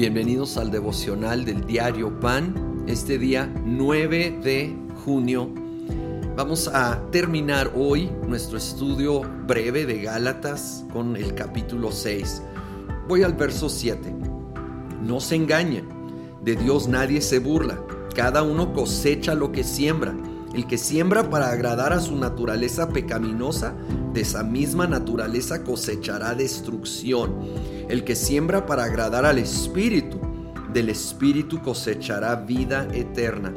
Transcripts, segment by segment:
Bienvenidos al devocional del diario Pan, este día 9 de junio. Vamos a terminar hoy nuestro estudio breve de Gálatas con el capítulo 6. Voy al verso 7. No se engañen, de Dios nadie se burla, cada uno cosecha lo que siembra. El que siembra para agradar a su naturaleza pecaminosa, de esa misma naturaleza cosechará destrucción. El que siembra para agradar al Espíritu, del Espíritu cosechará vida eterna.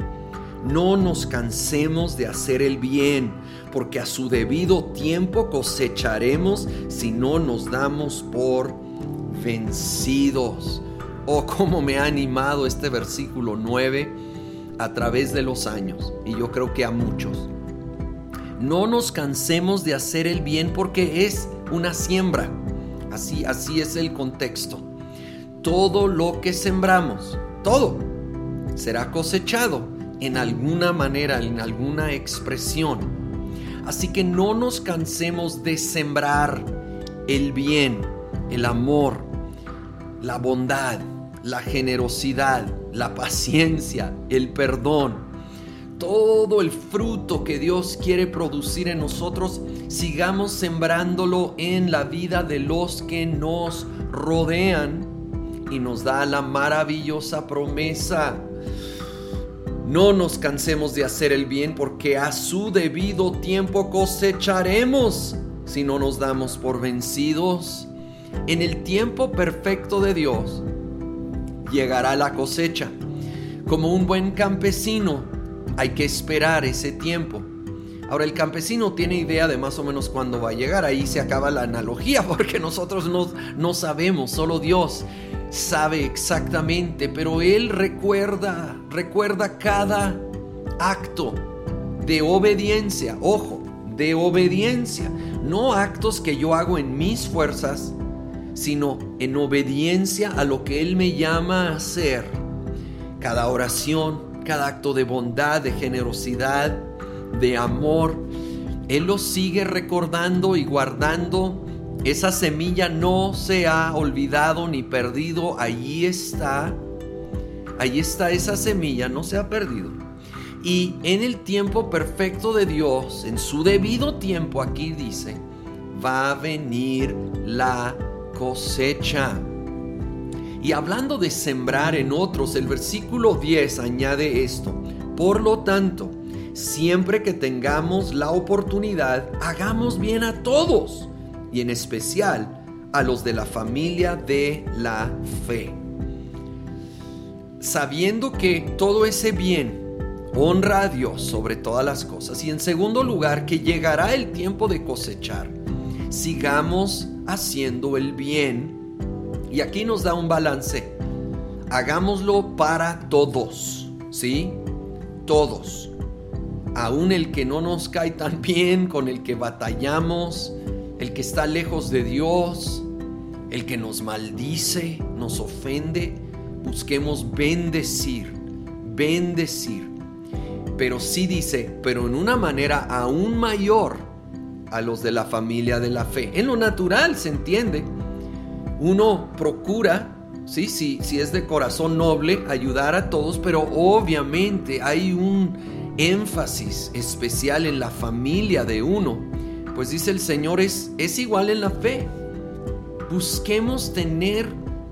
No nos cansemos de hacer el bien, porque a su debido tiempo cosecharemos si no nos damos por vencidos. Oh, cómo me ha animado este versículo 9 a través de los años, y yo creo que a muchos. No nos cansemos de hacer el bien porque es una siembra. Así, así es el contexto. Todo lo que sembramos, todo, será cosechado en alguna manera, en alguna expresión. Así que no nos cansemos de sembrar el bien, el amor, la bondad, la generosidad, la paciencia, el perdón, todo el fruto que Dios quiere producir en nosotros, sigamos sembrándolo en la vida de los que nos rodean y nos da la maravillosa promesa. No nos cansemos de hacer el bien porque a su debido tiempo cosecharemos si no nos damos por vencidos. En el tiempo perfecto de Dios llegará la cosecha. Como un buen campesino, hay que esperar ese tiempo. Ahora, el campesino tiene idea de más o menos cuándo va a llegar. Ahí se acaba la analogía porque nosotros no, no sabemos, solo Dios sabe exactamente, pero Él recuerda, recuerda cada acto de obediencia, ojo, de obediencia, no actos que yo hago en mis fuerzas, sino en obediencia a lo que Él me llama a hacer. Cada oración, cada acto de bondad, de generosidad, de amor. Él lo sigue recordando y guardando. Esa semilla no se ha olvidado ni perdido. Allí está. Allí está esa semilla, no se ha perdido. Y en el tiempo perfecto de Dios, en su debido tiempo, aquí dice, va a venir la cosecha. Y hablando de sembrar en otros, el versículo 10 añade esto. Por lo tanto, siempre que tengamos la oportunidad, hagamos bien a todos y en especial a los de la familia de la fe. Sabiendo que todo ese bien honra a Dios sobre todas las cosas y en segundo lugar que llegará el tiempo de cosechar, sigamos haciendo el bien y aquí nos da un balance. Hagámoslo para todos, ¿sí? Todos. Aún el que no nos cae tan bien, con el que batallamos, el que está lejos de Dios, el que nos maldice, nos ofende, busquemos bendecir, bendecir. Pero sí dice, pero en una manera aún mayor a los de la familia de la fe. En lo natural se entiende uno procura, ¿sí? si, si es de corazón noble, ayudar a todos, pero obviamente hay un énfasis especial en la familia de uno. Pues dice el Señor, es, es igual en la fe. Busquemos tener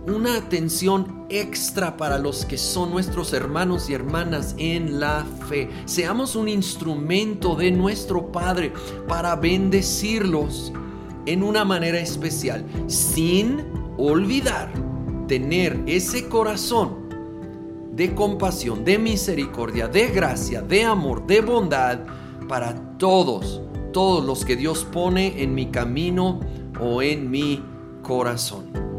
una atención extra para los que son nuestros hermanos y hermanas en la fe. Seamos un instrumento de nuestro Padre para bendecirlos en una manera especial, sin olvidar tener ese corazón de compasión, de misericordia, de gracia, de amor, de bondad para todos, todos los que Dios pone en mi camino o en mi corazón.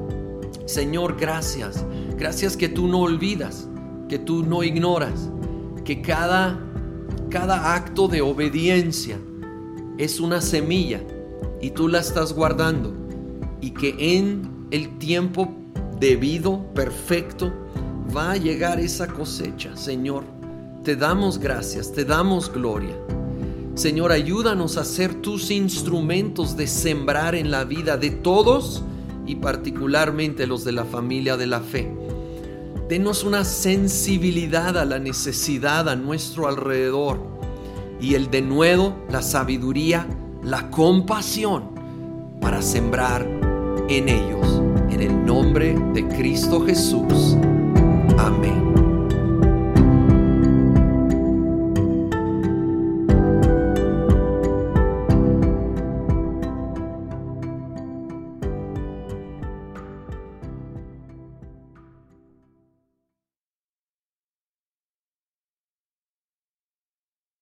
Señor, gracias. Gracias que tú no olvidas, que tú no ignoras, que cada cada acto de obediencia es una semilla y tú la estás guardando y que en el tiempo debido, perfecto, va a llegar esa cosecha. Señor, te damos gracias, te damos gloria. Señor, ayúdanos a ser tus instrumentos de sembrar en la vida de todos y particularmente los de la familia de la fe. Denos una sensibilidad a la necesidad a nuestro alrededor y el denuedo, la sabiduría, la compasión para sembrar en ellos. En el nombre de Cristo Jesús. Amén.